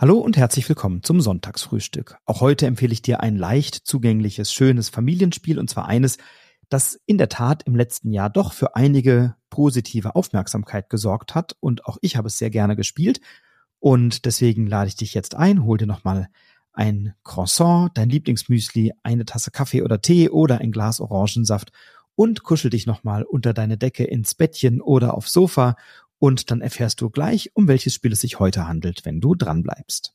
Hallo und herzlich willkommen zum Sonntagsfrühstück. Auch heute empfehle ich dir ein leicht zugängliches, schönes Familienspiel und zwar eines, das in der Tat im letzten Jahr doch für einige positive Aufmerksamkeit gesorgt hat und auch ich habe es sehr gerne gespielt und deswegen lade ich dich jetzt ein, hol dir nochmal ein Croissant, dein Lieblingsmüsli, eine Tasse Kaffee oder Tee oder ein Glas Orangensaft und kuschel dich nochmal unter deine Decke ins Bettchen oder aufs Sofa und dann erfährst du gleich, um welches Spiel es sich heute handelt, wenn du dran bleibst.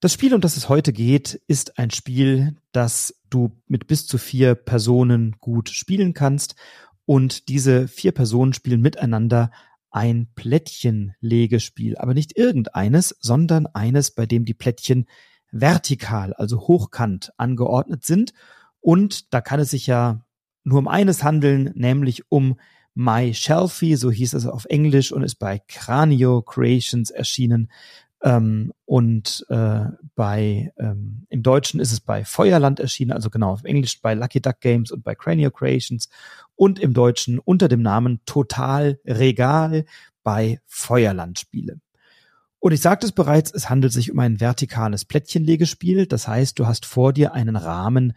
Das Spiel, um das es heute geht, ist ein Spiel, das du mit bis zu vier Personen gut spielen kannst. Und diese vier Personen spielen miteinander ein Plättchenlegespiel, aber nicht irgendeines, sondern eines, bei dem die Plättchen vertikal, also hochkant angeordnet sind. Und da kann es sich ja nur um eines handeln, nämlich um My Shelfie, so hieß es auf Englisch und ist bei Cranio Creations erschienen. Ähm, und äh, bei ähm, im Deutschen ist es bei Feuerland erschienen, also genau auf Englisch bei Lucky Duck Games und bei Cranio Creations und im Deutschen unter dem Namen Total Regal bei Feuerland Spiele. Und ich sagte es bereits, es handelt sich um ein vertikales Plättchenlegespiel. Das heißt, du hast vor dir einen Rahmen,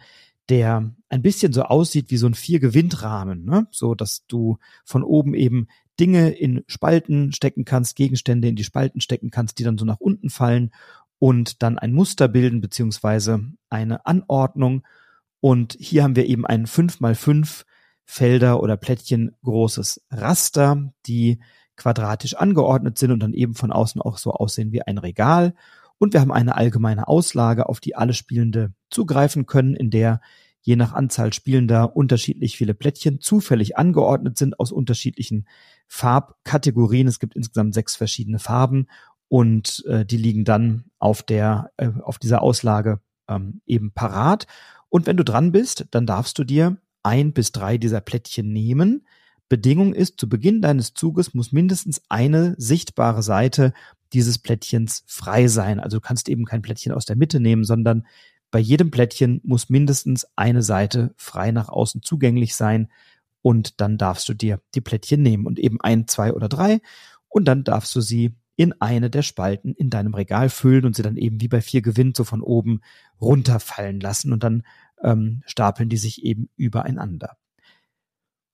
der ein bisschen so aussieht wie so ein Vier-Gewinnt-Rahmen, ne? so dass du von oben eben Dinge in Spalten stecken kannst, Gegenstände in die Spalten stecken kannst, die dann so nach unten fallen und dann ein Muster bilden beziehungsweise eine Anordnung. Und hier haben wir eben ein 5 mal 5 Felder oder Plättchen großes Raster, die quadratisch angeordnet sind und dann eben von außen auch so aussehen wie ein Regal. Und wir haben eine allgemeine Auslage, auf die alle Spielende zugreifen können, in der je nach Anzahl Spielender unterschiedlich viele Plättchen zufällig angeordnet sind aus unterschiedlichen Farbkategorien. Es gibt insgesamt sechs verschiedene Farben und äh, die liegen dann auf der äh, auf dieser Auslage ähm, eben parat. Und wenn du dran bist, dann darfst du dir ein bis drei dieser Plättchen nehmen. Bedingung ist, zu Beginn deines Zuges muss mindestens eine sichtbare Seite dieses Plättchens frei sein. Also du kannst eben kein Plättchen aus der Mitte nehmen, sondern bei jedem Plättchen muss mindestens eine Seite frei nach außen zugänglich sein und dann darfst du dir die Plättchen nehmen und eben ein, zwei oder drei und dann darfst du sie in eine der Spalten in deinem Regal füllen und sie dann eben wie bei vier gewinnt so von oben runterfallen lassen und dann ähm, stapeln die sich eben übereinander.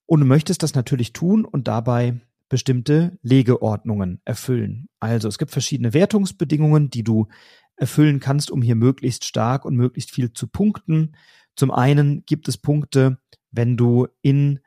Und du möchtest das natürlich tun und dabei bestimmte Legeordnungen erfüllen. Also es gibt verschiedene Wertungsbedingungen, die du erfüllen kannst, um hier möglichst stark und möglichst viel zu punkten. Zum einen gibt es Punkte, wenn du in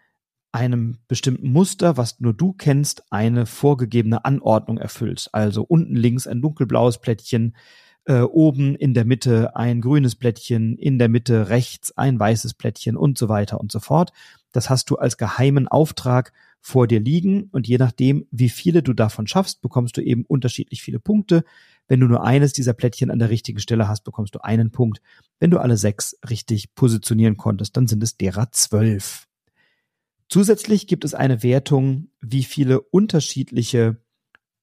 einem bestimmten Muster, was nur du kennst, eine vorgegebene Anordnung erfüllst. Also unten links ein dunkelblaues Plättchen, äh, oben in der Mitte ein grünes Plättchen, in der Mitte rechts ein weißes Plättchen und so weiter und so fort. Das hast du als geheimen Auftrag vor dir liegen und je nachdem, wie viele du davon schaffst, bekommst du eben unterschiedlich viele Punkte. Wenn du nur eines dieser Plättchen an der richtigen Stelle hast, bekommst du einen Punkt. Wenn du alle sechs richtig positionieren konntest, dann sind es derer zwölf. Zusätzlich gibt es eine Wertung, wie viele unterschiedliche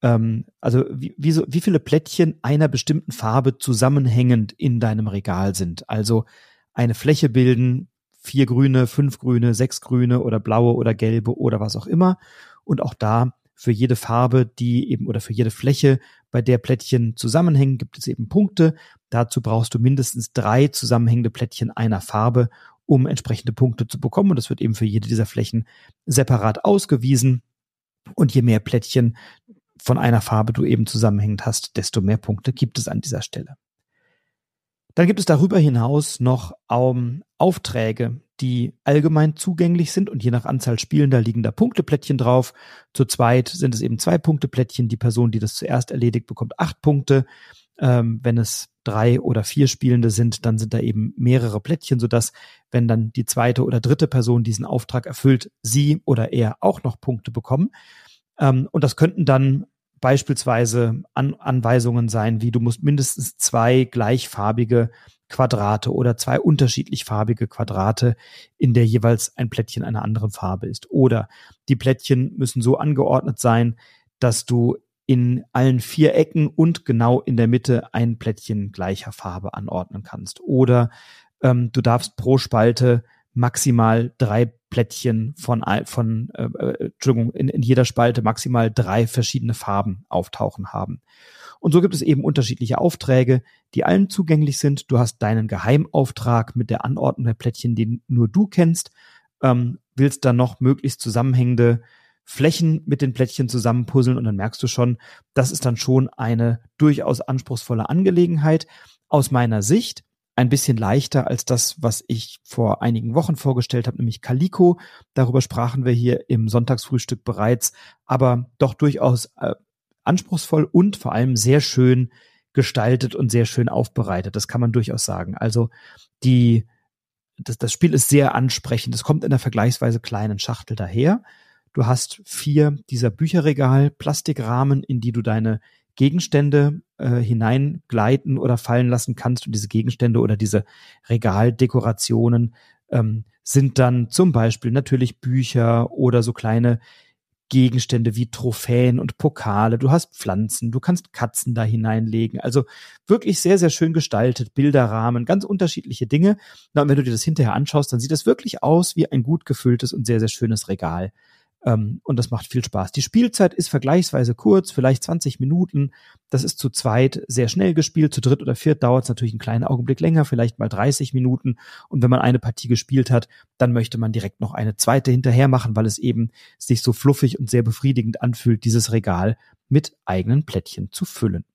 ähm, also wie, wie, so, wie viele Plättchen einer bestimmten Farbe zusammenhängend in deinem Regal sind. Also eine Fläche bilden, vier grüne, fünf grüne, sechs grüne oder blaue oder gelbe oder was auch immer. Und auch da für jede Farbe, die eben oder für jede Fläche, bei der Plättchen zusammenhängen, gibt es eben Punkte. Dazu brauchst du mindestens drei zusammenhängende Plättchen einer Farbe, um entsprechende Punkte zu bekommen. Und das wird eben für jede dieser Flächen separat ausgewiesen. Und je mehr Plättchen von einer Farbe du eben zusammenhängend hast, desto mehr Punkte gibt es an dieser Stelle. Dann gibt es darüber hinaus noch ähm, Aufträge, die allgemein zugänglich sind und je nach Anzahl Spielender liegen da Punkteplättchen drauf. Zu zweit sind es eben zwei Punkteplättchen. Die Person, die das zuerst erledigt, bekommt acht Punkte. Ähm, wenn es drei oder vier Spielende sind, dann sind da eben mehrere Plättchen, sodass, wenn dann die zweite oder dritte Person diesen Auftrag erfüllt, sie oder er auch noch Punkte bekommen. Ähm, und das könnten dann beispielsweise An Anweisungen sein, wie du musst mindestens zwei gleichfarbige Quadrate oder zwei unterschiedlich farbige Quadrate, in der jeweils ein Plättchen einer anderen Farbe ist. Oder die Plättchen müssen so angeordnet sein, dass du in allen vier Ecken und genau in der Mitte ein Plättchen gleicher Farbe anordnen kannst. Oder Ähm, du darfst pro Spalte maximal drei Plättchen von, von äh, äh, Entschuldigung, in, in jeder Spalte maximal drei verschiedene Farben auftauchen haben. Und so gibt es eben unterschiedliche Aufträge, die allen zugänglich sind. Du hast deinen Geheimauftrag mit der Anordnung der Plättchen, den nur du kennst, ähm, willst dann noch möglichst zusammenhängende Flächen mit den Plättchen zusammenpuzzeln und dann merkst du schon, das ist dann schon eine durchaus anspruchsvolle Angelegenheit. Aus meiner Sicht ein bisschen leichter als das, was ich vor einigen Wochen vorgestellt habe, nämlich Calico. Darüber sprachen wir hier im Sonntagsfrühstück bereits, aber doch durchaus äh, anspruchsvoll und vor allem sehr schön gestaltet und sehr schön aufbereitet. Das kann man durchaus sagen. Also die, das, das Spiel ist sehr ansprechend. Es kommt in einer vergleichsweise kleinen Schachtel daher. Du hast vier dieser Bücherregal, Plastikrahmen, in die du deine Gegenstände äh, hineingleiten oder fallen lassen kannst. Und diese Gegenstände oder diese Regaldekorationen ähm, sind dann zum Beispiel natürlich Bücher oder so kleine Gegenstände wie Trophäen und Pokale. Du hast Pflanzen, du kannst Katzen da hineinlegen. Also wirklich sehr, sehr schön gestaltet, Bilderrahmen, ganz unterschiedliche Dinge. Na, und wenn du dir das hinterher anschaust, dann sieht das wirklich aus wie ein gut gefülltes und sehr, sehr schönes Regal. Ähm, und das macht viel Spaß. Die Spielzeit ist vergleichsweise kurz, vielleicht 20 Minuten. Das ist zu zweit sehr schnell gespielt. Zu dritt oder viert dauert es natürlich einen kleinen Augenblick länger, vielleicht mal 30 Minuten. Und wenn man eine Partie gespielt hat, dann möchte man direkt noch eine zweite hinterher machen, weil es eben sich so fluffig und sehr befriedigend anfühlt, dieses Regal mit eigenen Plättchen zu füllen.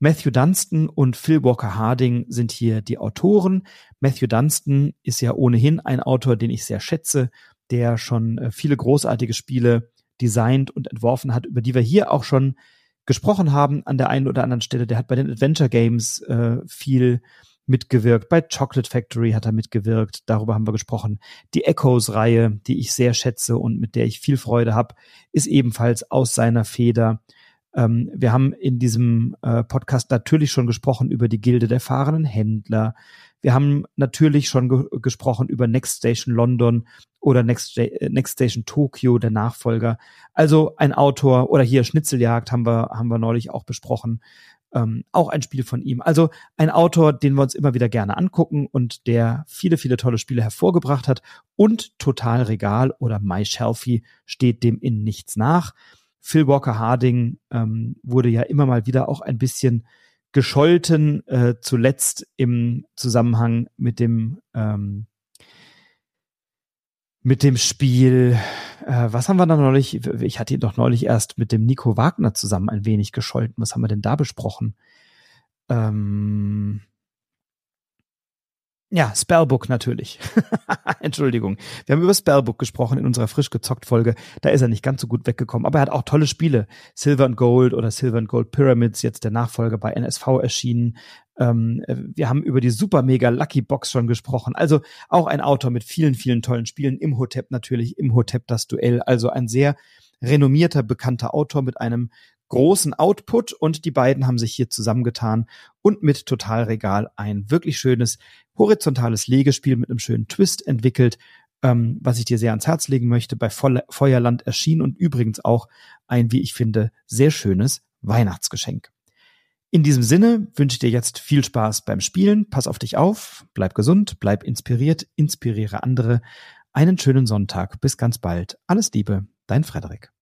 Matthew Dunstan und Phil Walker Harding sind hier die Autoren. Matthew Dunstan ist ja ohnehin ein Autor, den ich sehr schätze der schon äh, viele großartige Spiele designt und entworfen hat, über die wir hier auch schon gesprochen haben an der einen oder anderen Stelle. Der hat bei den Adventure Games äh, viel mitgewirkt. Bei Chocolate Factory hat er mitgewirkt. Darüber haben wir gesprochen. Die Echoes-Reihe, die ich sehr schätze und mit der ich viel Freude habe, ist ebenfalls aus seiner Feder. Ähm, wir haben in diesem äh, Podcast natürlich schon gesprochen über die Gilde der fahrenden Händler. Wir haben natürlich schon ge gesprochen über Next Station London oder Next, äh, Next Station Tokyo, der Nachfolger. Also ein Autor oder hier Schnitzeljagd haben wir, haben wir neulich auch besprochen. Ähm, auch ein Spiel von ihm. Also ein Autor, den wir uns immer wieder gerne angucken und der viele, viele tolle Spiele hervorgebracht hat und Total Regal oder My Shelfie steht dem in nichts nach. Phil Walker Harding ähm, wurde ja immer mal wieder auch ein bisschen gescholten, äh, zuletzt im Zusammenhang mit dem ähm, mit dem Spiel, äh, was haben wir da neulich? Ich hatte ihn doch neulich erst mit dem Nico Wagner zusammen ein wenig gescholten. Was haben wir denn da besprochen? Ähm, ja, Spellbook natürlich. Entschuldigung. Wir haben über Spellbook gesprochen in unserer frisch gezockt Folge. Da ist er nicht ganz so gut weggekommen, aber er hat auch tolle Spiele. Silver and Gold oder Silver and Gold Pyramids, jetzt der Nachfolger bei NSV erschienen. Ähm, wir haben über die super mega Lucky Box schon gesprochen. Also auch ein Autor mit vielen, vielen tollen Spielen. Im Hotep natürlich, im Hotep das Duell. Also ein sehr renommierter, bekannter Autor mit einem großen Output und die beiden haben sich hier zusammengetan und mit Totalregal ein wirklich schönes horizontales Legespiel mit einem schönen Twist entwickelt, ähm, was ich dir sehr ans Herz legen möchte, bei Feuerland erschienen und übrigens auch ein, wie ich finde, sehr schönes Weihnachtsgeschenk. In diesem Sinne wünsche ich dir jetzt viel Spaß beim Spielen. Pass auf dich auf, bleib gesund, bleib inspiriert, inspiriere andere. Einen schönen Sonntag. Bis ganz bald. Alles Liebe, dein Frederik.